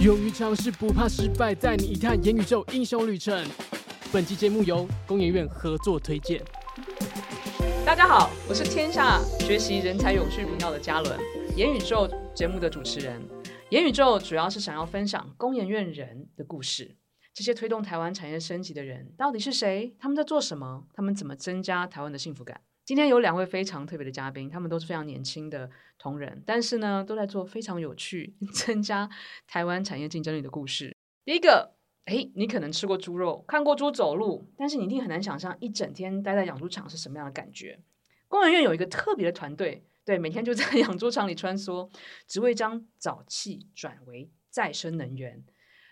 勇于尝试，不怕失败，带你一探元宇宙英雄旅程。本期节目由工研院合作推荐。大家好，我是天下学习人才永续频道的嘉伦，元宇宙节目的主持人。元宇宙主要是想要分享工研院人的故事，这些推动台湾产业升级的人到底是谁？他们在做什么？他们怎么增加台湾的幸福感？今天有两位非常特别的嘉宾，他们都是非常年轻的同仁，但是呢，都在做非常有趣、增加台湾产业竞争力的故事。第一个，哎，你可能吃过猪肉，看过猪走路，但是你一定很难想象一整天待在养猪场是什么样的感觉。工研院有一个特别的团队，对，每天就在 养猪场里穿梭，只为将沼气转为再生能源。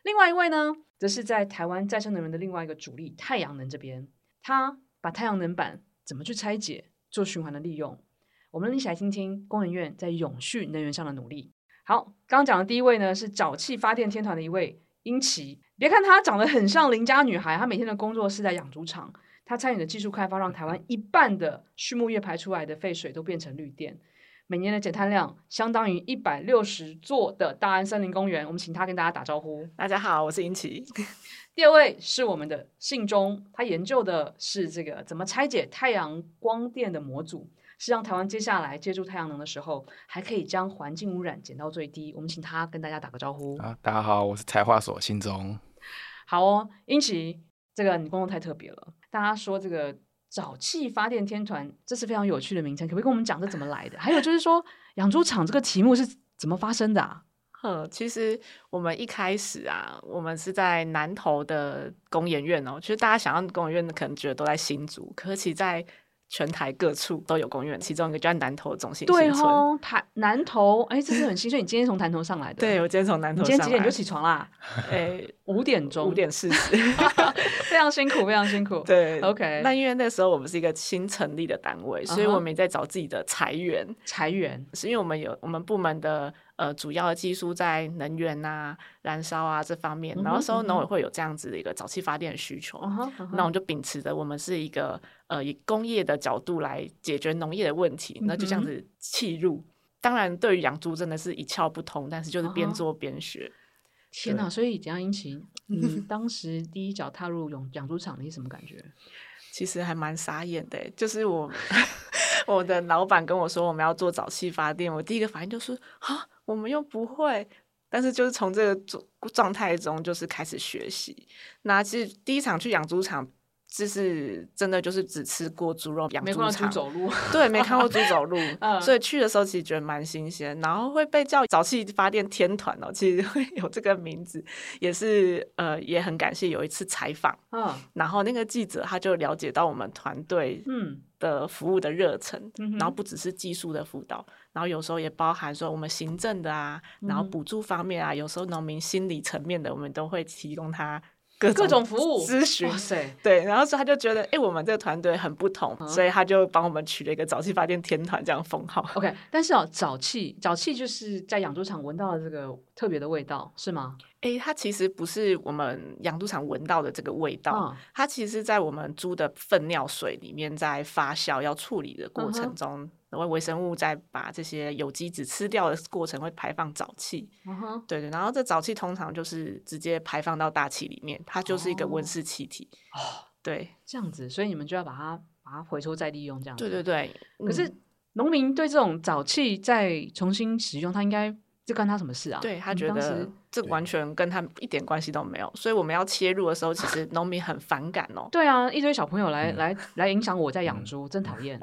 另外一位呢，则是在台湾再生能源的另外一个主力太阳能这边，他把太阳能板。怎么去拆解、做循环的利用？我们一起来听听工人院在永续能源上的努力。好，刚刚讲的第一位呢，是沼气发电天团的一位英奇。别看她长得很像邻家女孩，她每天的工作是在养猪场。她参与的技术开发，让台湾一半的畜牧业排出来的废水都变成绿电，每年的减碳量相当于一百六十座的大安森林公园。我们请他跟大家打招呼。大家好，我是英奇。第二位是我们的信中，他研究的是这个怎么拆解太阳光电的模组，是让台湾接下来借助太阳能的时候，还可以将环境污染减到最低。我们请他跟大家打个招呼。啊，大家好，我是材化所信中。好哦，英奇，这个你工作太特别了。大家说这个沼气发电天团，这是非常有趣的名称，可不可以跟我们讲这怎么来的？还有就是说，养猪场这个题目是怎么发生的啊？嗯，其实我们一开始啊，我们是在南投的工研院哦。其实大家想要工研院，可能觉得都在新竹，可是其在全台各处都有公园，其中一个就在南投中心。对哦，台南投，哎，这是很新鲜。你今天从南投上来的？对，我今天从南投上来。你今天几点就起床啦？哎，五点钟，五点四十，非常辛苦，非常辛苦。对，OK。那因为那时候我们是一个新成立的单位，所以我们也在找自己的裁员，裁员是因为我们有我们部门的。呃，主要的技术在能源啊、燃烧啊这方面，然后时候农委会有这样子的一个早期发电的需求，那我们就秉持着我们是一个呃以工业的角度来解决农业的问题，那就这样子切入。嗯、当然，对于养猪真的是一窍不通，但是就是边做边学。天哪！所以简阳英奇，你 当时第一脚踏入养养猪场，你是什么感觉？其实还蛮傻眼的，就是我 我的老板跟我说我们要做早期发电，我第一个反应就是啊。我们又不会，但是就是从这个状状态中，就是开始学习。那其实第一场去养猪场，就是真的就是只吃过猪肉养猪场，走路，对，没看过猪 走路，所以去的时候其实觉得蛮新鲜。然后会被叫早气发电天团哦，其实会有这个名字，也是呃也很感谢有一次采访，嗯，然后那个记者他就了解到我们团队嗯的服务的热忱，嗯，然后不只是技术的辅导。然后有时候也包含说我们行政的啊，然后补助方面啊，有时候农民心理层面的，我们都会提供他各种，各种服务咨询。哇塞，对，然后所以他就觉得，哎，我们这个团队很不同，所以他就帮我们取了一个沼气发电天团这样封号。OK，但是哦，沼气，沼气就是在养猪场闻到的这个特别的味道，是吗？哎，它其实不是我们养猪场闻到的这个味道，嗯、它其实在我们猪的粪尿水里面在发酵要处理的过程中。嗯然后微生物在把这些有机质吃掉的过程会排放沼气，对、uh-huh. 对，然后这沼气通常就是直接排放到大气里面，它就是一个温室气体。哦、oh.，对，这样子，所以你们就要把它把它回收再利用，这样子。对对对。可是农民对这种沼气再重新使用，他应该这关他什么事啊？对他觉得。这完全跟他一点关系都没有，所以我们要切入的时候，其实农民很反感哦。对啊，一堆小朋友来、嗯、来来影响我在养猪，嗯、真讨厌。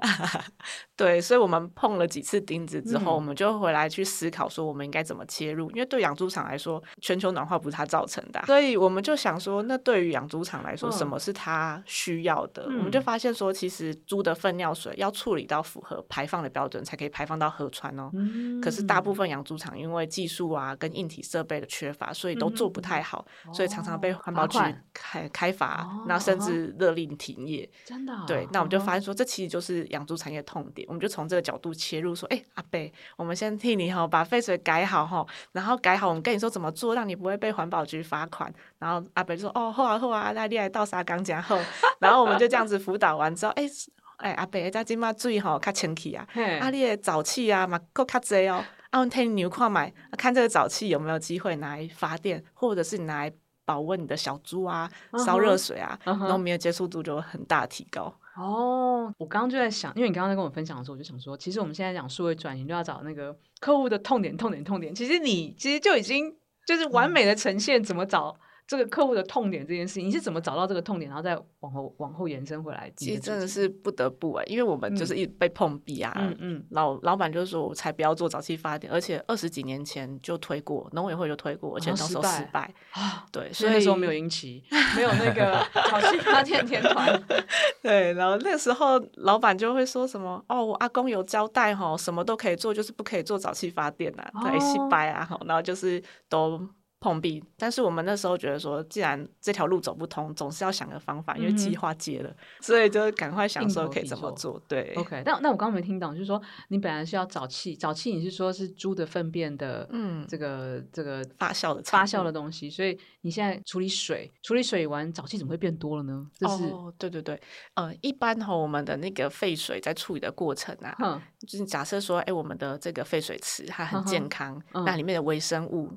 对，所以我们碰了几次钉子之后、嗯，我们就回来去思考说，我们应该怎么切入？因为对养猪场来说，全球暖化不是它造成的、啊，所以我们就想说，那对于养猪场来说，什么是它需要的、嗯？我们就发现说，其实猪的粪尿水要处理到符合排放的标准，才可以排放到河川哦。嗯、可是大部分养猪场因为技术啊跟硬体设备的缺乏，所以都做不太好，嗯、所以常常被环保局开开罚，然后、甚至勒令停业。真的、哦？对，那我们就发现说，这其实就是养猪产业痛点。我们就从这个角度切入，说，哎、欸，阿伯，我们先替你哈把废水改好哈，然后改好，我们跟你说怎么做，让你不会被环保局罚款。然后阿伯就说，哦，好啊好啊，那你来倒沙缸加后，然后我们就这样子辅导完之后，哎、欸，哎、欸，阿伯，这今嘛水吼较清气啊，啊，你的沼气啊嘛够较济哦。啊，替你牛矿买，看这个沼气有没有机会拿来发电，或者是你拿来保温你的小猪啊，烧热水啊，然后没有接触度就会很大提高。哦，我刚刚就在想，因为你刚刚在跟我分享的时候，我就想说，其实我们现在讲数位转型，就要找那个客户的痛点、痛点、痛点。其实你其实就已经就是完美的呈现怎么找。这个客户的痛点这件事情，你是怎么找到这个痛点，然后再往后往后延伸回来？其实真的是不得不哎，因为我们就是一被碰壁啊。嗯嗯，老老板就是说我才不要做早期发电，而且二十几年前就推过，农委会就推过，而且那时候失败啊。对，所以那时候没有引起，没有那个 早期发电天团。对，然后那个时候老板就会说什么哦，我阿公有交代哈，什么都可以做，就是不可以做早期发电啊，对，失败啊，然后就是都。碰壁，但是我们那时候觉得说，既然这条路走不通，总是要想个方法，因为计划接了，嗯、所以就赶快想说可以怎么做。对，OK。但那我刚刚没听懂，就是说你本来是要沼气，沼气你是说是猪的粪便的，嗯，这个这个发酵的发酵的东西，所以你现在处理水，处理水完沼气怎么会变多了呢？这是哦，对对对，呃，一般哈，我们的那个废水在处理的过程啊，嗯、就是假设说，哎，我们的这个废水池它很健康，嗯、那里面的微生物。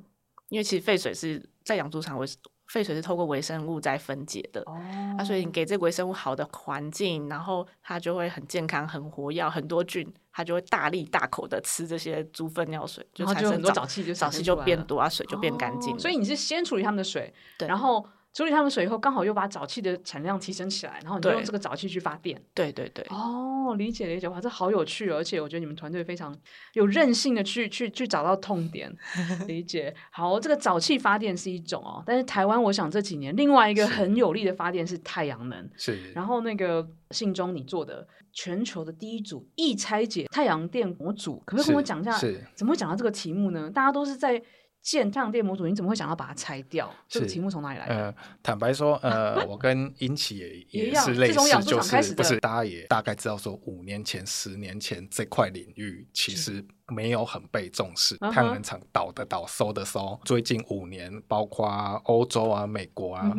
因为其实废水是在养猪场，微废水是透过微生物在分解的，哦、啊，所以你给这个微生物好的环境，然后它就会很健康、很活跃，很多菌，它就会大力大口的吃这些猪粪尿水，就产生很多沼气，就沼气就变多啊，水就变干净。所以你是先处理他们的水，对，然后。处理他们水以后，刚好又把沼气的产量提升起来，然后你就用这个沼气去发电。对对对。哦，理解理解，哇，这好有趣，而且我觉得你们团队非常有韧性的去去去找到痛点，理解。好，这个沼气发电是一种哦，但是台湾，我想这几年另外一个很有力的发电是太阳能。是。然后那个信中你做的全球的第一组易拆解太阳电模组，可不可以跟我讲一下？是。怎么会讲到这个题目呢？大家都是在。建太阳电模组，你怎么会想要把它拆掉？这个题目从哪里来的？呃，坦白说，呃，我跟英奇也 也是类似，就是不是大家也大概知道说，五年前、十年前这块领域其实没有很被重视，太阳能厂倒的倒，收的收。最近五年，包括欧洲啊、美国啊，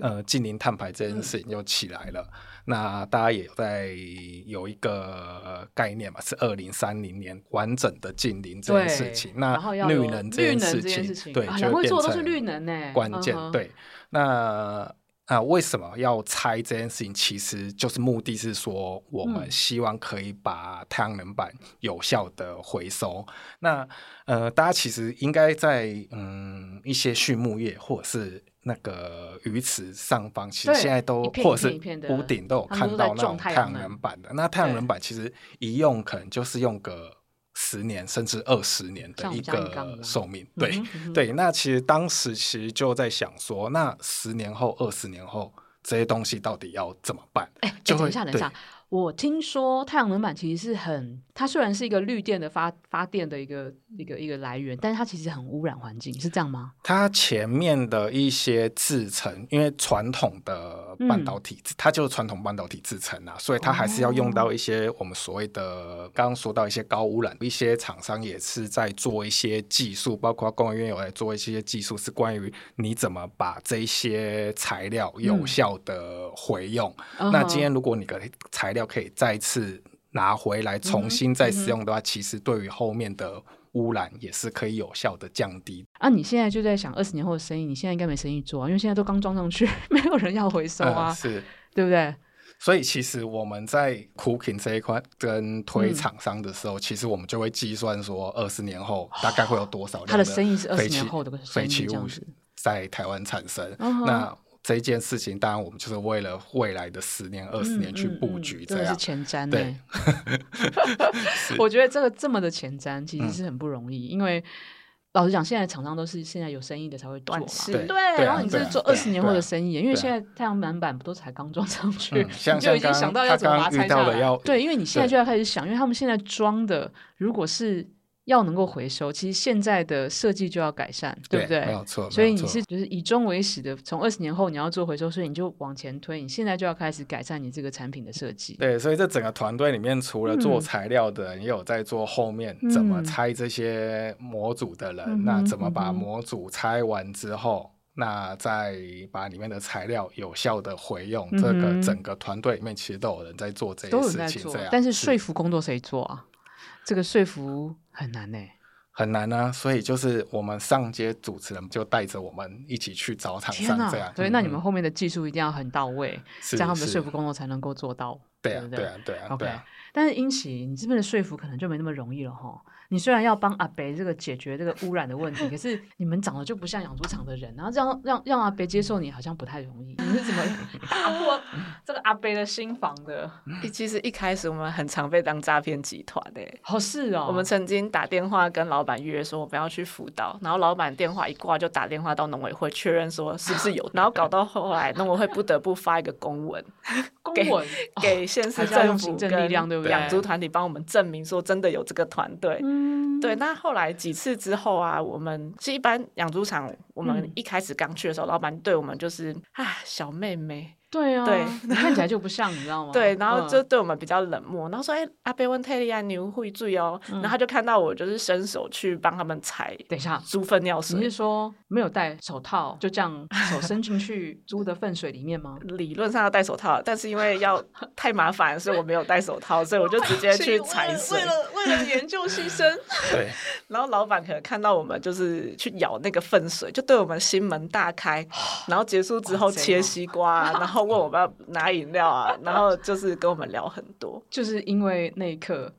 呃，近零碳排这件事情又起来了。那大家也在有一个概念嘛，是二零三零年完整的近零这件事情。那绿能这件事情，对，就会变成关键。对，那啊，为什么要拆这件事情？其实就是目的是说，我们希望可以把太阳能板有效的回收。那呃，大家其实应该在嗯一些畜牧业或者是。那个鱼池上方，其实现在都或者是屋顶都有看到那种太阳能板的。那太阳能板其实一用可能就是用个十年甚至二十年的一个寿命。对对，那其实当时其实就在想说，那十年后、二十年后这些东西到底要怎么办？哎，等一下，等一下。我听说太阳能板其实是很，它虽然是一个绿电的发发电的一个一个一个来源，但是它其实很污染环境，是这样吗？它前面的一些制成，因为传统的半导体，嗯、它就是传统半导体制成啊，所以它还是要用到一些我们所谓的、哦、刚刚说到一些高污染，一些厂商也是在做一些技术，包括工业院有在做一些技术，是关于你怎么把这些材料有效的回用。嗯、那今天如果你的材料可以再次拿回来重新再使用的话，嗯嗯、其实对于后面的污染也是可以有效的降低。啊，你现在就在想二十年后的生意，你现在应该没生意做啊，因为现在都刚装上去，没有人要回收啊，嗯、是对不对？所以其实我们在 cooking 这一块跟推厂商的时候，嗯、其实我们就会计算说，二十年后大概会有多少量的生意是二十年后的废弃物在台湾产生，哦、那。这件事情，当然我们就是为了未来的十年、二十年去布局，这样、嗯嗯嗯、是前瞻。对，我觉得这个这么的前瞻，其实是很不容易。嗯、因为老实讲，现在厂商都是现在有生意的才会做嘛，对。然后你这是做二十年后的生意，因为现在太阳能板不都才刚装上去，就已经想到要怎么把它拆下来。对，因为你现在就要开始想，因为他们现在装的如果是。要能够回收，其实现在的设计就要改善，对，对不对？没有错。所以你是就是以终为始的，从二十年后你要做回收，所以你就往前推，你现在就要开始改善你这个产品的设计。对，所以这整个团队里面，除了做材料的人，嗯、也有在做后面怎么拆这些模组的人。嗯、那怎么把模组拆完之后，嗯、那再把里面的材料有效的回用？嗯、这个整个团队里面其实都有人在做这些事情，这样。但是说服工作谁做啊？这个说服很难呢，很难啊，所以就是我们上街主持人就带着我们一起去找厂商这样。所以那你们后面的技术一定要很到位，这样他们的说服工作才能够做到。对啊，对啊，对啊。OK，但是英奇，你这边的说服可能就没那么容易了哈。你虽然要帮阿北这个解决这个污染的问题，可是你们长得就不像养猪场的人，然后这样让让阿北接受你，好像不太容易。你是怎么 打破这个阿北的心房的？其实一开始我们很常被当诈骗集团诶。好是哦。我们曾经打电话跟老板约说我们要去辅导，然后老板电话一挂就打电话到农委会确认说是不是有，然后搞到后来农委会不得不发一个公文，公文给县市政府跟养猪团体帮我们证明说真的有这个团队。嗯，对。那后来几次之后啊，我们其实一般养猪场，我们一开始刚去的时候，老板对我们就是啊，小妹妹。对啊，对，你看起来就不像，你知道吗？对，然后就对我们比较冷漠，然后说：“哎，阿贝问泰利亚你会注意哦。”然后他就看到我就是伸手去帮他们踩。等一下，猪粪尿水。你是说没有戴手套就这样手伸进去猪的粪水里面吗？理论上要戴手套，但是因为要太麻烦，所以我没有戴手套，所以我就直接去踩水。为了为了研究牺牲。对。然后老板可能看到我们就是去舀那个粪水，就对我们心门大开。然后结束之后切西瓜，然后问我们要拿。饮料啊，然后就是跟我们聊很多，就是因为那一刻，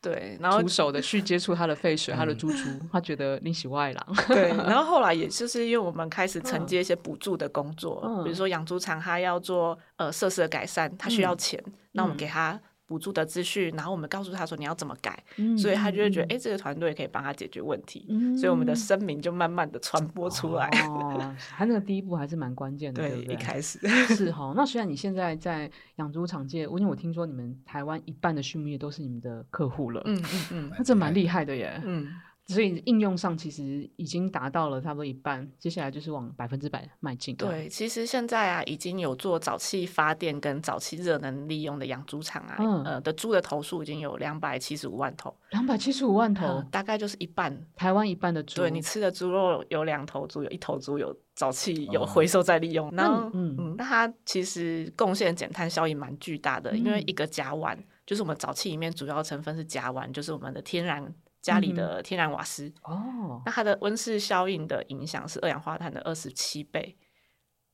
对，然后徒手的去接触他的废水，他的猪猪，他觉得你是外郎，对，然后后来也就是因为我们开始承接一些补助的工作，比如说养猪场他要做呃设施的改善，他需要钱，那我们给他。补助的资讯，然后我们告诉他说你要怎么改，嗯、所以他就会觉得，哎、嗯，这个团队可以帮他解决问题，嗯、所以我们的声明就慢慢的传播出来。哦，他那个第一步还是蛮关键的，对，对不对？一开始是哈。那虽然你现在在养猪场界，因为我听说你们台湾一半的畜牧业都是你们的客户了，嗯嗯嗯，那这蛮厉害的耶，嗯。所以应用上其实已经达到了差不多一半，接下来就是往百分之百迈进。对，其实现在啊，已经有做早期发电跟早期热能利用的养猪场啊，嗯、呃的猪的头数已经有两百七十五万头。两百七十五万头、嗯，大概就是一半，台湾一半的猪。对，你吃的猪肉有两头猪，有一头猪有沼气有回收再利用。那嗯嗯，那它其实贡献减碳效益蛮巨大的，嗯、因为一个甲烷就是我们沼气里面主要成分是甲烷，就是我们的天然。家里的天然瓦斯哦，那它的温室效应的影响是二氧化碳的二十七倍，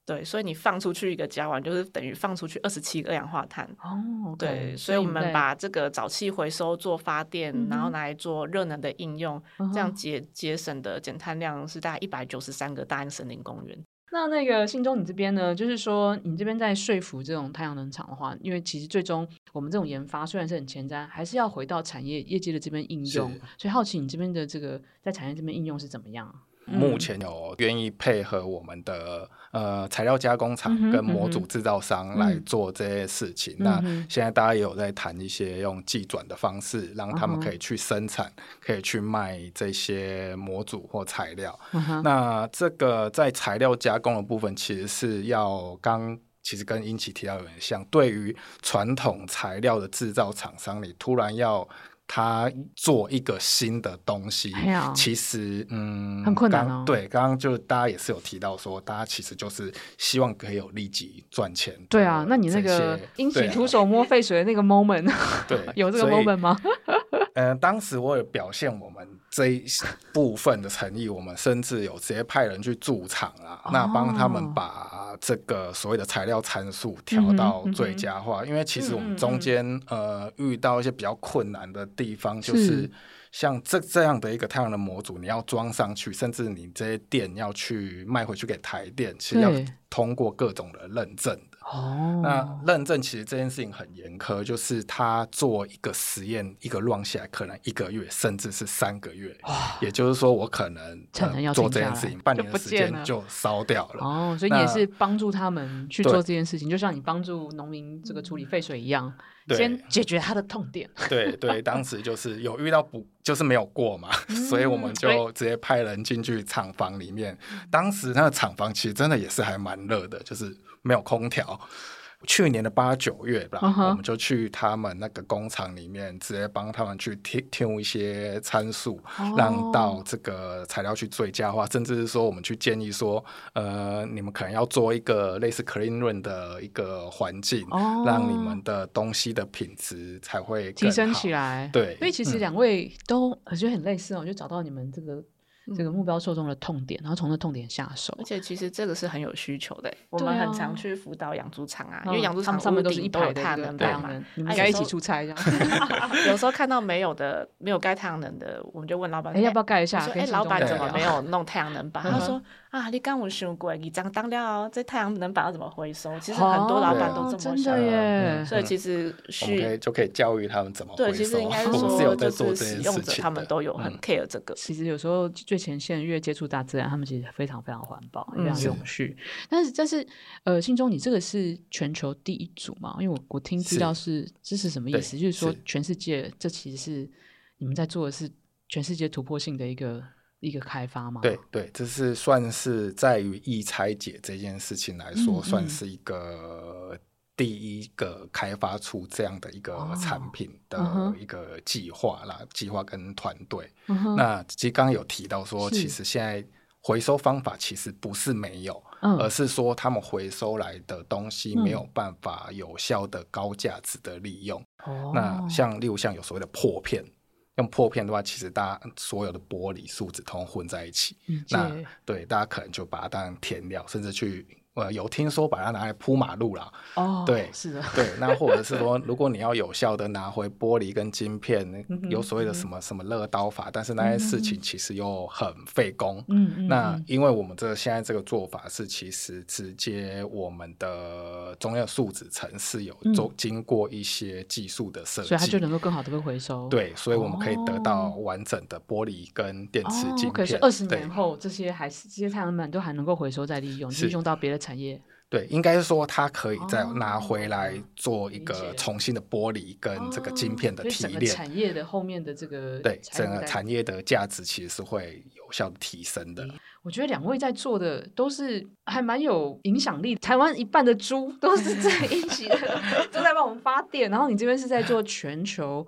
对，所以你放出去一个甲烷，就是等于放出去二十七个二氧化碳哦，对，所以我们把这个沼气回收做发电，然后拿来做热能的应用，这样节节省的减碳量是大概一百九十三个大安森林公园。那那个信中，你这边呢？就是说，你这边在说服这种太阳能厂的话，因为其实最终我们这种研发虽然是很前瞻，还是要回到产业业界的这边应用。所以好奇你这边的这个在产业这边应用是怎么样？目前有愿意配合我们的呃材料加工厂跟模组制造商来做这些事情。嗯、那现在大家也有在谈一些用技转的方式，让他们可以去生产，嗯、可以去卖这些模组或材料。嗯、那这个在材料加工的部分，其实是要刚其实跟英奇提到有点像，对于传统材料的制造厂商，你突然要。他做一个新的东西，啊、其实嗯很困难哦。对，刚刚就大家也是有提到说，大家其实就是希望可以有立即赚钱。对啊，那你那个引起徒手摸废水的那个 moment，对，有这个 moment 吗？嗯、呃，当时我有表现我们这一部分的诚意，我们甚至有直接派人去驻场啊，哦、那帮他们把这个所谓的材料参数调到最佳化。嗯嗯、因为其实我们中间、呃遇到一些比较困难的地方，就是像这这样的一个太阳能模组，你要装上去，甚至你这些电要去卖回去给台电，其实要通过各种的认证。哦，那认证其实这件事情很严苛，就是他做一个实验，一个 run 下来可能一个月，甚至是三个月。哦、也就是说，我可能、呃、做这件事情半年的时间就烧掉了。哦，所以你也是帮助他们去做这件事情，就像你帮助农民这个处理废水一样，先解决他的痛点。对对，当时就是有遇到不就是没有过嘛，嗯、所以我们就直接派人进去厂房里面。当时那个厂房其实真的也是还蛮热的，就是。没有空调，去年的八九月吧，uh huh. 我们就去他们那个工厂里面，直接帮他们去添添一些参数，oh. 让到这个材料去最佳化，甚至是说我们去建议说，呃，你们可能要做一个类似 clean room 的一个环境，oh. 让你们的东西的品质才会提升起来。对，因为其实两位都我觉得很类似哦，就找到你们这个。这个目标受众的痛点，然后从那痛点下手。而且其实这个是很有需求的，我们很常去辅导养猪场啊，因为养猪场上面都是一排的太阳能板嘛，你们应该一起出差这样。有时候看到没有的，没有盖太阳能的，我们就问老板，哎，要不要盖一下？哎，老板怎么没有弄太阳能板？他说。啊，你刚我想过，你这样当掉这太阳能板要怎么回收？其实很多老板都这么想，真的耶。所以其实需就可以教育他们怎么回收。对，其实应该是 说，就是使用者他们都有很 care 这个。其实有时候最前线越接触大自然，他们其实非常非常环保，非常永续。但是，但是，呃，信中，你这个是全球第一组嘛？因为我我听知道是这是什么意思？就是说全世界这其实是你们在做的是全世界突破性的一个。一个开发吗？对对，这是算是在于易拆解这件事情来说，嗯、算是一个第一个开发出这样的一个产品的一个计划啦，计划跟团队。嗯、那其实刚刚有提到说，其实现在回收方法其实不是没有，而是说他们回收来的东西没有办法有效的高价值的利用。嗯、那像例如像有所谓的破片。用破片的话，其实大家所有的玻璃树脂通混在一起，嗯、那对大家可能就把它当填料，甚至去。呃，有听说把它拿来铺马路啦哦，对，是的，对，那或者是说，如果你要有效的拿回玻璃跟晶片，有所谓的什么什么乐刀法，但是那些事情其实又很费工。嗯，那因为我们这现在这个做法是，其实直接我们的中药树脂层是有做经过一些技术的设计，所以它就能够更好的被回收。对，所以我们可以得到完整的玻璃跟电池晶片。可是二十年后，这些还是这些太阳能板都还能够回收再利用，利用到别的。产业对，应该是说它可以再拿回来做一个重新的玻璃跟这个晶片的提炼。产业的后面的这个对整个产业的价值其实是会有效的提升的。我觉得两位在做的都是还蛮有影响力。台湾一半的猪都是在 一起的，都在帮我们发电，然后你这边是在做全球。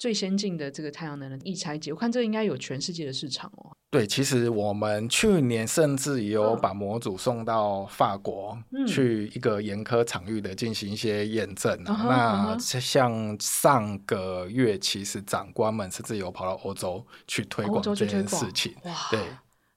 最先进的这个太阳能的易拆解，我看这应该有全世界的市场哦。对，其实我们去年甚至也有把模组送到法国去一个严苛场域的进行一些验证。嗯、那像上个月，其实长官们甚至有跑到欧洲去推广这件事情。哇，对，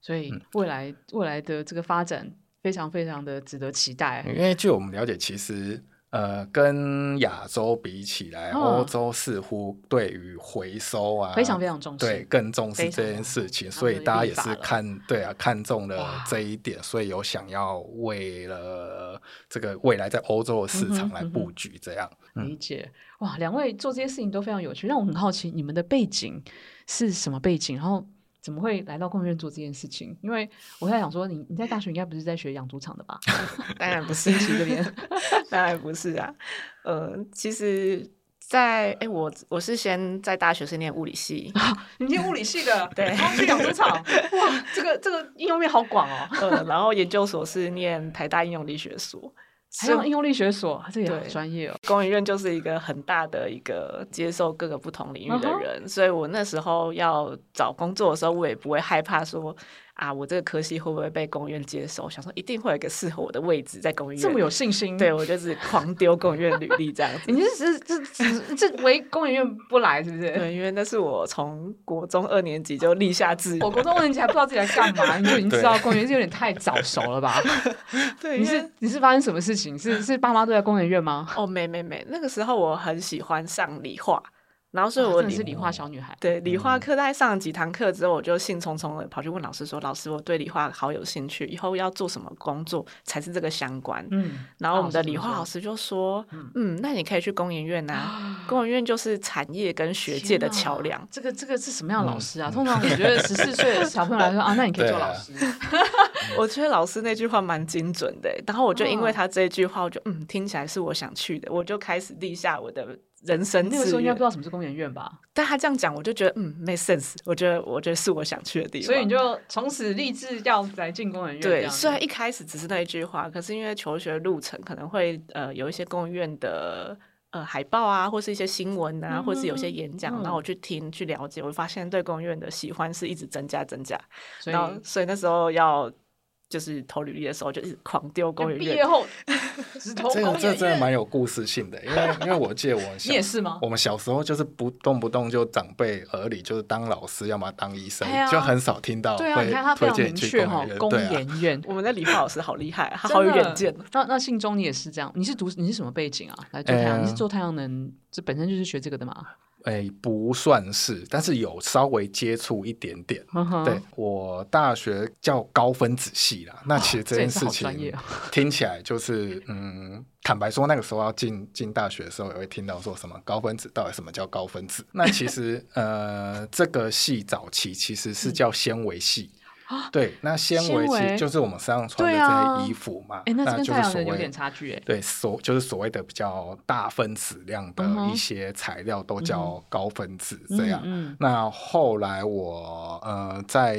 所以未来、嗯、未来的这个发展非常非常的值得期待。因为据我们了解，其实。呃，跟亚洲比起来，欧洲似乎对于回收啊，非常非常重视，对，更重视这件事情，所以大家也是看，对啊，看中了这一点，所以有想要为了这个未来在欧洲的市场来布局，这样理解。哇，两位做这些事情都非常有趣，让我很好奇，你们的背景是什么背景？然后。怎么会来到工研院做这件事情？因为我在想说你，你你在大学应该不是在学养猪场的吧？当然不是，这边 当然不是啊。呃，其实在，在、欸、哎，我我是先在大学是念物理系，啊、你念物理系的，对，然后去养猪场，哇，这个这个应用面好广哦。呃，然后研究所是念台大应用力学所。还有应用力学所，这也很专业哦。工研院就是一个很大的一个接受各个不同领域的人，uh huh. 所以我那时候要找工作的时候，我也不会害怕说。啊，我这个科系会不会被工研院接受？想说一定会有一个适合我的位置在工研院。这么有信心？对，我就是狂丢工研院履历这样 子。你是这这这唯工研院不来是不是？对，因为那是我从国中二年级就立下志愿。我国中二年级还不知道自己在干嘛，你就已经知道工研院是有点太早熟了吧？对，你是你是发生什么事情？是是爸妈都在公园院吗？哦，没没没，那个时候我很喜欢上理化。然后所以我是理化小女孩，对理化课，大概上了几堂课之后，我就兴冲冲的跑去问老师说：“老师，我对理化好有兴趣，以后要做什么工作才是这个相关？”嗯，然后我们的理化老师就说：“嗯，那你可以去工研院呐，工研院就是产业跟学界的桥梁。”这个这个是什么样的老师啊？通常我觉得十四岁的小朋友来说啊，那你可以做老师。我觉得老师那句话蛮精准的，然后我就因为他这句话，我就嗯听起来是我想去的，我就开始立下我的。人生。那个时候应该不知道什么是工研院吧？但他这样讲，我就觉得嗯，make sense。我觉得，我觉得是我想去的地方。所以你就从此立志要来进工研院。对，虽然一开始只是那一句话，可是因为求学路程可能会呃有一些工研院的呃海报啊，或是一些新闻啊，嗯、或是有些演讲，然后我去听去了解，我发现对工研院的喜欢是一直增加增加。然后，所以那时候要。就是投履历的时候，就一直狂丢工研院。毕业后 只投工研院。这这真的蛮有故事性的，因为 因为我记得我小你也是吗？我们小时候就是不动不动就长辈耳里就是当老师，要么当医生，就很少听到会推荐你去工研院。我们的理化老师好厉害，他好有远见。那那信中你也是这样？你是读你是什么背景啊？来做太阳？你是做太阳能？这本身就是学这个的吗？哎，不算是，但是有稍微接触一点点。Uh. 对，我大学叫高分子系啦，那其实这件事情听起来就是，嗯，坦白说，那个时候要进进大学的时候，也会听到说什么高分子，到底什么叫高分子？那其实，呃，这个系早期其实是叫纤维系。对，那纤维其实就是我们身上穿的这些衣服嘛，哎，那就是所谓有点差距，对，所就是所谓的比较大分子量的一些材料都叫高分子这样。那后来我呃在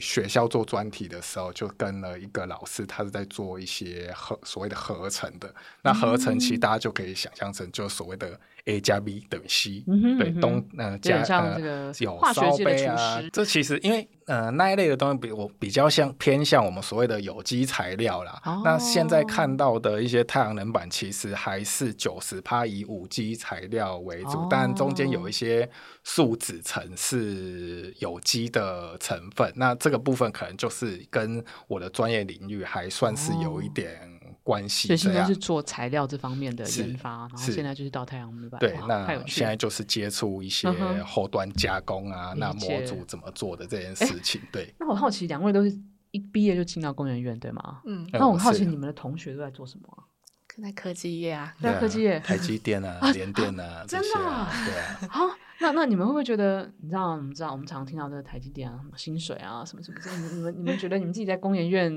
学校做专题的时候，就跟了一个老师，他是在做一些合所谓的合成的。那合成其实大家就可以想象成就所谓的。A 加 B 等于 C，对，东呃加呃有烧杯啊，这其实因为呃那一类的东西比我比较像偏向我们所谓的有机材料啦。哦、那现在看到的一些太阳能板，其实还是九十趴以无机材料为主，哦、但中间有一些树脂层是有机的成分。那这个部分可能就是跟我的专业领域还算是有一点。哦关系，所以现在是做材料这方面的研发，然后现在就是到太阳能板。对，那现在就是接触一些后端加工啊，那模组怎么做的这件事情。对，那我好奇，两位都是一毕业就进到工研院，对吗？嗯，那我好奇你们的同学都在做什么？在科技业啊，在科技业，台积电啊，联电啊，真的，对啊。好，那那你们会不会觉得，你知道，你知道，我们常常听到这个台积电啊，什么薪水啊，什么什么，你们你们你们觉得你们自己在工研院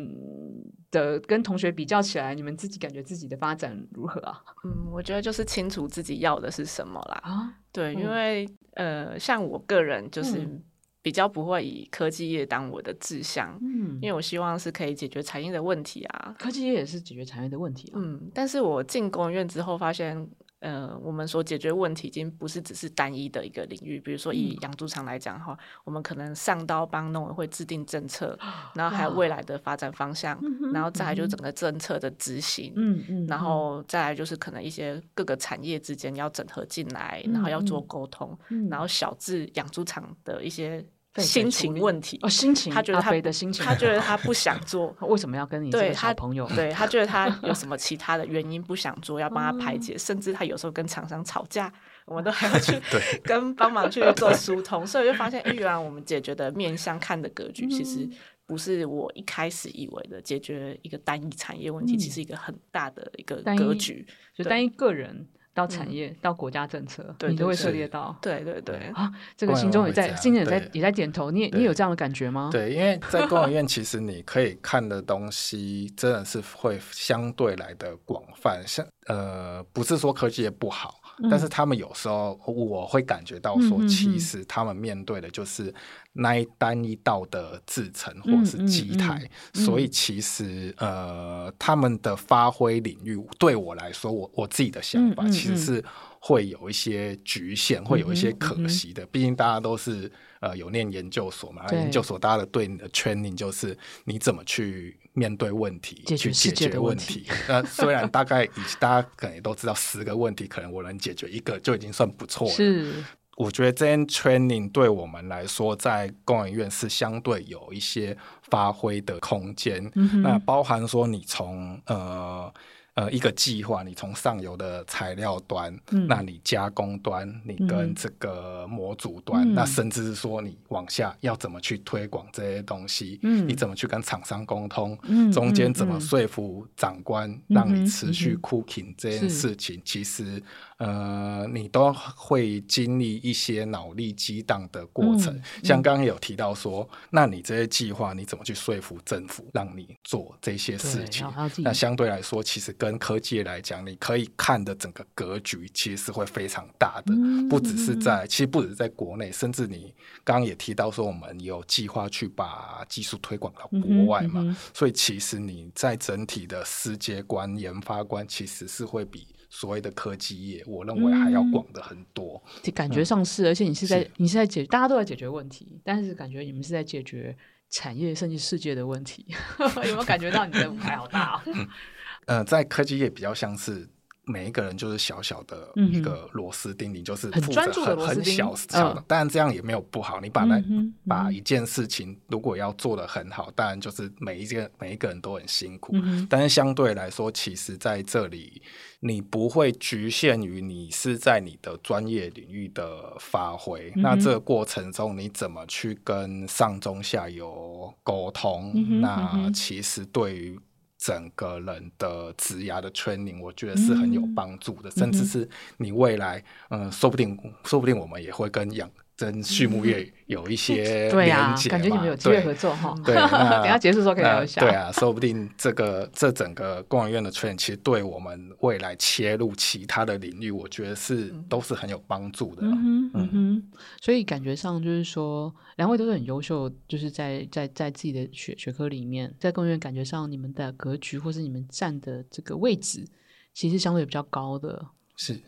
的跟同学比较起来，你们自己感觉自己的发展如何啊？嗯，我觉得就是清楚自己要的是什么啦。啊，对，因为呃，像我个人就是。比较不会以科技业当我的志向，嗯，因为我希望是可以解决产业的问题啊。科技业也是解决产业的问题啊。嗯，但是我进工研院之后发现，呃，我们所解决问题已经不是只是单一的一个领域。比如说以养猪场来讲哈，嗯、我们可能上刀帮农委会制定政策，然后还有未来的发展方向，然后再来就是整个政策的执行，嗯嗯，然后再来就是可能一些各个产业之间要整合进来，然后要做沟通，嗯、然后小至养猪场的一些。心情问题哦，心情，他觉得他的心情，他觉得他不想做，为什么要跟你这个好朋友？对，他觉得他 有什么其他的原因不想做，要帮他排解，甚至他有时候跟厂商吵架，我们都还要去 跟帮忙去做疏通，所以我就发现，哎，原来我们解决的面向看的格局，其实不是我一开始以为的解决一个单一产业问题，其实一个很大的一个格局，就单一个人。到产业，嗯、到国家政策，对对对，你都会涉猎到。对对对，啊，这个心中也在，心里也在也在点头。你也你有这样的感觉吗？对，因为在工研院，其实你可以看的东西真的是会相对来的广泛。像呃，不是说科技也不好。但是他们有时候我会感觉到说，其实他们面对的就是那一单一道的制成或者是机台，所以其实呃，他们的发挥领域对我来说，我我自己的想法其实是会有一些局限，会有一些可惜的。毕竟大家都是呃有念研究所嘛，研究所大家的对你的 training 就是你怎么去。面对问题，去解决问题。那虽然大概以大家可能也都知道，十个问题可能我能解决一个就已经算不错了。是，我觉得这些 training 对我们来说，在公研院是相对有一些发挥的空间。嗯、那包含说你从呃。呃，一个计划，你从上游的材料端，嗯、那你加工端，你跟这个模组端，嗯、那甚至是说你往下要怎么去推广这些东西，嗯、你怎么去跟厂商沟通，嗯、中间怎么说服长官让你持续 cooking 这件事情，是其实呃，你都会经历一些脑力激荡的过程。嗯、像刚刚有提到说，嗯、那你这些计划你怎么去说服政府让你做这些事情？那相对来说，其实跟科技来讲，你可以看的整个格局其实是会非常大的，嗯、不只是在，其实不只是在国内，甚至你刚刚也提到说，我们有计划去把技术推广到国外嘛，所以其实你在整体的世界观、研发观，其实是会比。所谓的科技业，我认为还要广的很多。嗯、感觉上是，嗯、而且你是在是你是在解，大家都在解决问题，但是感觉你们是在解决产业甚至世界的问题。有没有感觉到你的舞台好大哦？嗯，呃，在科技业比较像是。每一个人就是小小的一个螺丝钉，你就是负责很很小小的，当然这样也没有不好。你把来把一件事情如果要做得很好，当然就是每一件每一个人都很辛苦。但是相对来说，其实在这里你不会局限于你是在你的专业领域的发挥。那这个过程中，你怎么去跟上中下游沟通？那其实对于整个人的职涯的 training，我觉得是很有帮助的，嗯、甚至是你未来，嗯、呃，说不定，说不定我们也会跟养。跟畜牧业有一些 连结嘛，对啊，感觉你们有机会合作哈。对，等下结束的时候可以聊一下。对啊，说不定这个这整个工研院的 train 其实对我们未来切入其他的领域，我觉得是都是很有帮助的。嗯嗯哼，所以感觉上就是说，两位都是很优秀，就是在在在自己的学学科里面，在工研院感觉上，你们的格局或是你们站的这个位置，其实相对比较高的。是。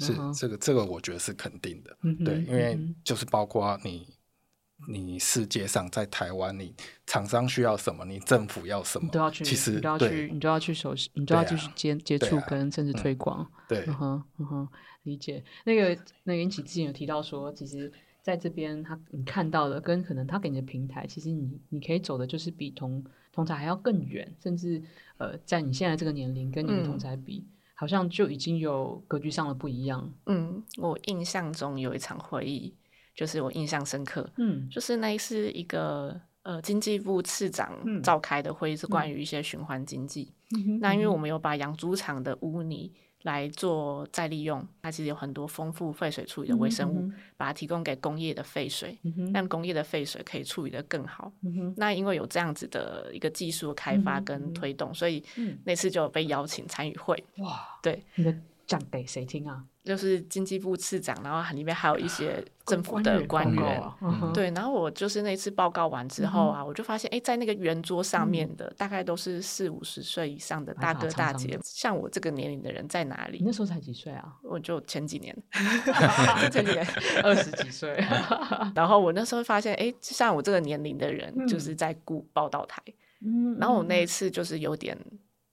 是这个，这个我觉得是肯定的，对，因为就是包括你，你世界上在台湾，你厂商需要什么，你政府要什么，都要去，其实你都要去，你都要去熟悉，你都要去接、啊、接触跟甚至推广，对，嗯哼，嗯哼，理解。那个那个英起之前有提到说，其实在这边他你看到的跟可能他给你的平台，其实你你可以走的就是比同同才还要更远，甚至呃，在你现在这个年龄跟你的同才比。嗯好像就已经有格局上的不一样。嗯，我印象中有一场会议，就是我印象深刻。嗯，就是那是一个呃经济部次长召开的会议，是关于一些循环经济。嗯、那因为我们有把养猪场的污泥。来做再利用，它其实有很多丰富废水处理的微生物，嗯、把它提供给工业的废水，让、工业的废水可以处理的更好。嗯、那因为有这样子的一个技术开发跟推动，嗯、所以那次就有被邀请参与会。哇，对，你的讲给谁听啊？就是经济部次长，然后里面还有一些政府的官员，对。然后我就是那次报告完之后啊，我就发现，哎，在那个圆桌上面的大概都是四五十岁以上的大哥大姐，像我这个年龄的人在哪里？你那时候才几岁啊？我就前几年，前几年 二十几岁。然后我那时候发现，哎，像我这个年龄的人，就是在顾报道台。然后我那一次就是有点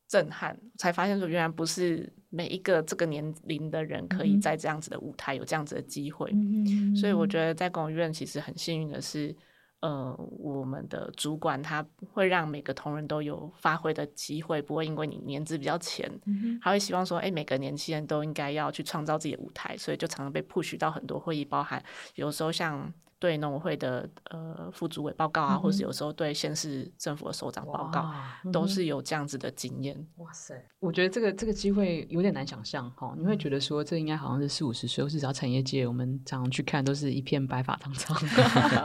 震撼，才发现说原来不是。每一个这个年龄的人可以在这样子的舞台有这样子的机会，嗯、所以我觉得在工研院其实很幸运的是，呃，我们的主管他会让每个同仁都有发挥的机会，不会因为你年资比较浅，嗯、他会希望说，哎，每个年轻人都应该要去创造自己的舞台，所以就常常被 push 到很多会议，包含有时候像。对农委会的呃副主委报告啊，嗯、或是有时候对县市政府的首长报告，嗯、都是有这样子的经验。哇塞，我觉得这个这个机会有点难想象哈。你会觉得说，这应该好像是四五十岁，或是只要产业界，我们常常去看都是一片白发苍苍。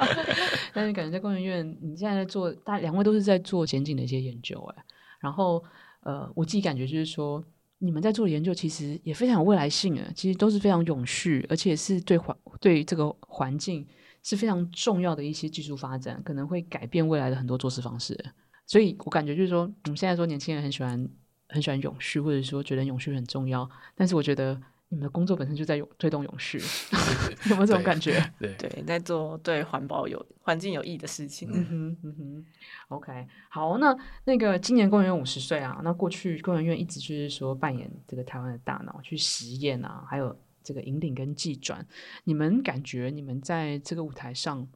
但是感觉在工研院，你现在在做，大两位都是在做前景的一些研究哎。然后呃，我自己感觉就是说，你们在做的研究其实也非常有未来性啊，其实都是非常永续，而且是对环对这个环境。是非常重要的一些技术发展，可能会改变未来的很多做事方式。所以我感觉就是说，我们现在说年轻人很喜欢很喜欢永续，或者说觉得永续很重要。但是我觉得你们的工作本身就在永推动永续，有没有这种感觉？对对，在做对环保有环境有益的事情。嗯哼嗯哼。OK，好，那那个今年公园五十岁啊，那过去公园院一直就是说扮演这个台湾的大脑去实验啊，还有。这个引领跟技转，你们感觉你们在这个舞台上，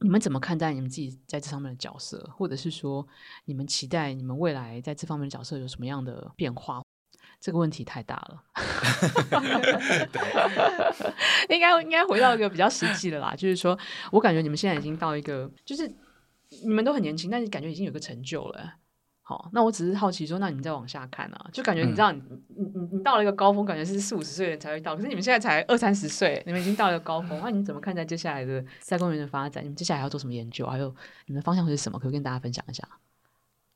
你们怎么看待你们自己在这上面的角色，或者是说你们期待你们未来在这方面的角色有什么样的变化？这个问题太大了，应该应该回到一个比较实际的啦，就是说我感觉你们现在已经到一个，就是你们都很年轻，但是感觉已经有个成就了。好，那我只是好奇说，那你们再往下看啊，就感觉你知道你，你你你你到了一个高峰，感觉是四五十岁的人才会到，可是你们现在才二三十岁，你们已经到了一个高峰，那你怎么看待接下来的在公园的发展？你们接下来要做什么研究？还有你们的方向会是什么？可不可以跟大家分享一下？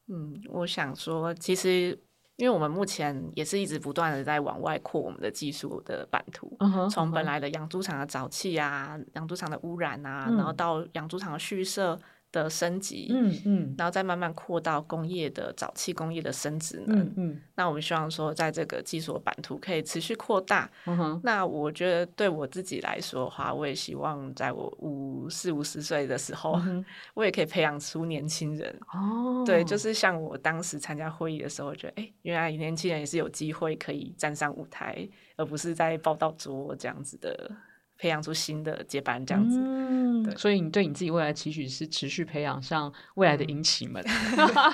嗯，我想说，其实因为我们目前也是一直不断的在往外扩我们的技术的版图，从、uh huh, 本来的养猪场的沼气啊，养猪场的污染啊，嗯、然后到养猪场的蓄舍。的升级，嗯嗯，嗯然后再慢慢扩到工业的早期工业的升值能，嗯，嗯那我们希望说，在这个技术版图可以持续扩大。嗯、哼那我觉得对我自己来说的话，我也希望在我五四五十岁的时候，嗯、我也可以培养出年轻人。哦，对，就是像我当时参加会议的时候，觉得，哎，原来年轻人也是有机会可以站上舞台，而不是在报道桌这样子的。培养出新的接班这样子，嗯，对所以你对你自己未来期许是持续培养像未来的引起们。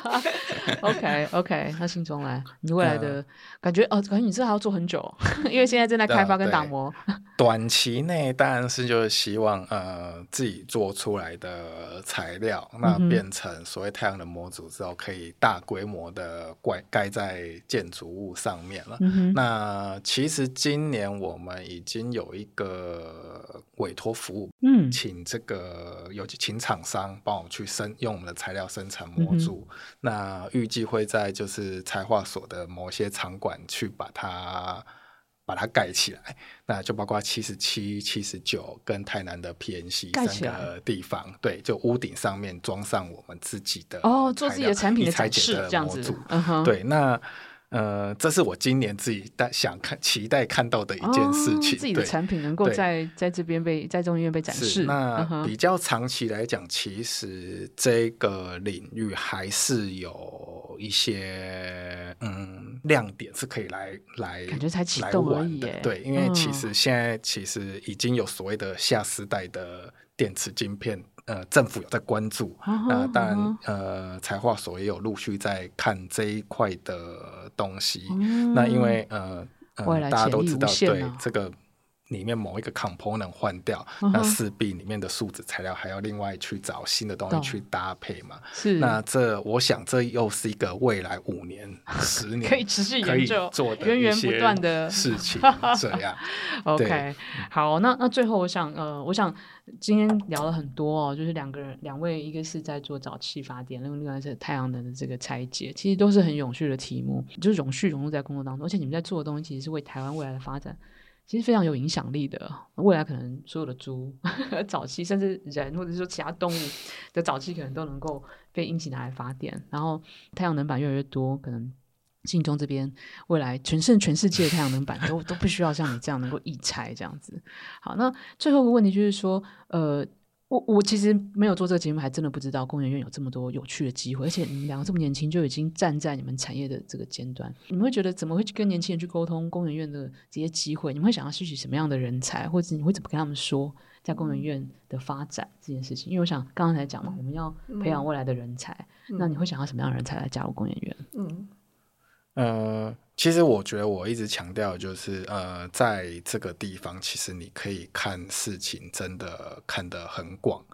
OK OK，那信中来，你未来的感觉、嗯、哦，感觉你这还要做很久，因为现在正在开发跟打磨。短期内当然是就是希望呃自己做出来的材料，那变成所谓太阳能模组之后，可以大规模的盖盖在建筑物上面了。嗯、那其实今年我们已经有一个。呃，委托服务，嗯，请这个有请厂商帮我们去生用我们的材料生产模组，嗯、那预计会在就是材化所的某些场馆去把它把它盖起来，那就包括七十七、七十九跟台南的 PNC 三个地方，对，就屋顶上面装上我们自己的哦，做自己的产品的展示这样子，嗯，对，那。呃，这是我今年自己待想看、期待看到的一件事情。哦、自己的产品能够在在这边被在中医院被展示。那比较长期来讲，其实这个领域还是有一些嗯亮点是可以来来感觉才启动而已。对，因为其实现在其实已经有所谓的下时代的电池晶片。呃，政府有在关注，那、uh 当然，uh. 呃，财化所也有陆续在看这一块的东西。Uh. 那因为呃，呃大家都知道，对这个。里面某一个 component 换掉，uh. 那势必里面的树脂材料还要另外去找新的东西去搭配嘛。是，那这我想这又是一个未来五年、十年可以持续研究、做的源源不断的事情。这样，OK，好，那那最后我想，呃，我想今天聊了很多哦，就是两个人，两位，一个是在做早期发电，另外是太阳能的这个拆解，其实都是很永续的题目，就是永续融入在工作当中，而且你们在做的东西其实是为台湾未来的发展。其实非常有影响力的，未来可能所有的猪、早期，甚至人或者说其他动物的早期，可能都能够被应急拿来发电。然后太阳能板越来越多，可能信中这边未来全盛全世界的太阳能板都都不需要像你这样能够易拆这样子。好，那最后一个问题就是说，呃。我我其实没有做这个节目，还真的不知道工研院有这么多有趣的机会，而且你们两个这么年轻就已经站在你们产业的这个尖端，你们会觉得怎么会去跟年轻人去沟通工研院的这些机会？你们会想要吸取什么样的人才，或者你会怎么跟他们说在工研院的发展这件事情？因为我想刚刚才讲嘛，我们要培养未来的人才，嗯、那你会想要什么样的人才来加入工研院？嗯。呃，其实我觉得我一直强调就是，呃，在这个地方，其实你可以看事情，真的看得很广。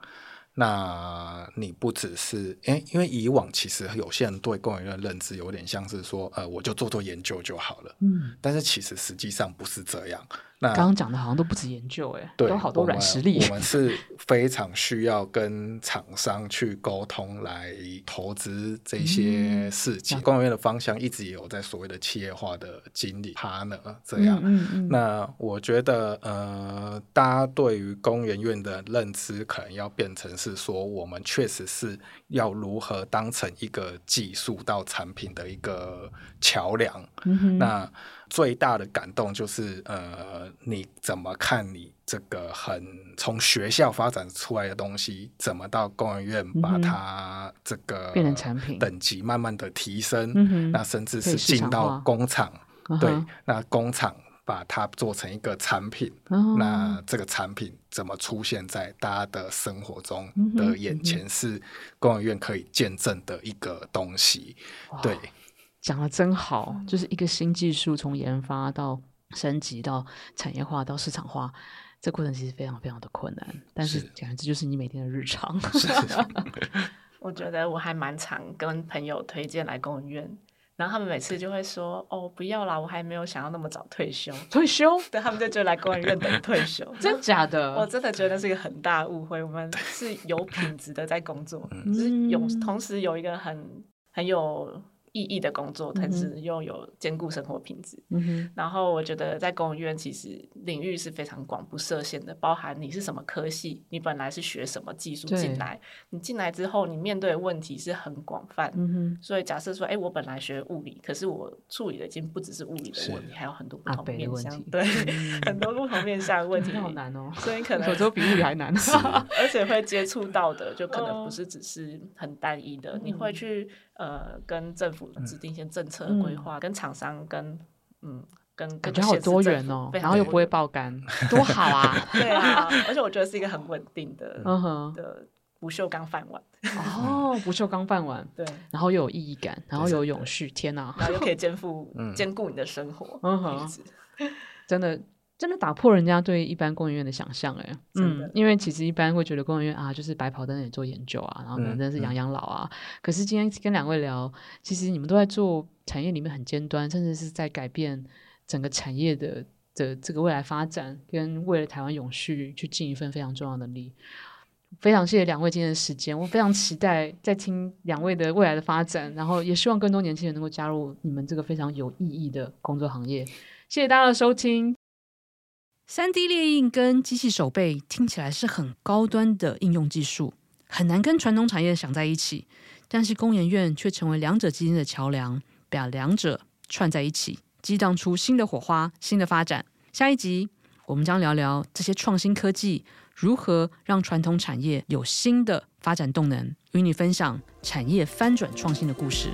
那你不只是，哎，因为以往其实有些人对公研院的认知有点像是说，呃，我就做做研究就好了。嗯，但是其实实际上不是这样。那刚刚讲的好像都不止研究，哎，对，都好多软实力。我们是非常需要跟厂商去沟通来投资这些事情。工研院的方向一直也有在所谓的企业化的经理 partner 这样。嗯嗯。那我觉得，呃，大家对于公研院的认知可能要变成是说，我们确实是要如何当成一个技术到产品的一个桥梁。那最大的感动就是，呃，你怎么看你这个很从学校发展出来的东西，怎么到工研院把它这个变成产品，等级慢慢的提升，嗯、那甚至是进到工厂，对，那工厂把它做成一个产品，那这个产品怎么出现在大家的生活中的眼前，是公研院可以见证的一个东西，对。讲得真好，就是一个新技术从研发到升级到产业化到市场化，这过程其实非常非常的困难，但是讲这就是你每天的日常。我觉得我还蛮常跟朋友推荐来公研院。然后他们每次就会说：“哦，不要啦，我还没有想要那么早退休。”退休？对，他们就觉得来孤儿院等 退休。真假的？我真的觉得是一个很大误会。我们是有品质的在工作，就是有同时有一个很很有。意义的工作，同时又有兼顾生活品质。嗯哼。然后我觉得在公务院其实领域是非常广不设限的，包含你是什么科系，你本来是学什么技术进来，你进来之后你面对的问题是很广泛。嗯哼。所以假设说，哎，我本来学物理，可是我处理的已经不只是物理的问题，还有很多不同面向。对，很多不同面向的问题。好难哦。所以可 能有时候比物理还难。而且会接触到的就可能不是只是很单一的，你会去。呃，跟政府制定一些政策规划，嗯、跟厂商跟嗯跟感觉好多元哦，然后又不会爆肝，多好啊！对啊，而且我觉得是一个很稳定的、嗯、哼的不锈钢饭碗 哦，不锈钢饭碗，对，然后又有意义感，然后又有永续，天哪，然后又可以肩负兼顾你的生活，嗯哼，真的。真的打破人家对一般工研院的想象，哎，嗯，因为其实一般会觉得工研院啊，就是白跑在那里做研究啊，然后可能真的是养养老啊。嗯嗯、可是今天跟两位聊，其实你们都在做产业里面很尖端，甚至是在改变整个产业的的这个未来发展，跟为了台湾永续去尽一份非常重要的力。非常谢谢两位今天的时间，我非常期待在听两位的未来的发展，然后也希望更多年轻人能够加入你们这个非常有意义的工作行业。谢谢大家的收听。三 D 列印跟机器手背听起来是很高端的应用技术，很难跟传统产业想在一起。但是工研院却成为两者之间的桥梁，把两者串在一起，激荡出新的火花、新的发展。下一集我们将聊聊这些创新科技如何让传统产业有新的发展动能，与你分享产业翻转创新的故事。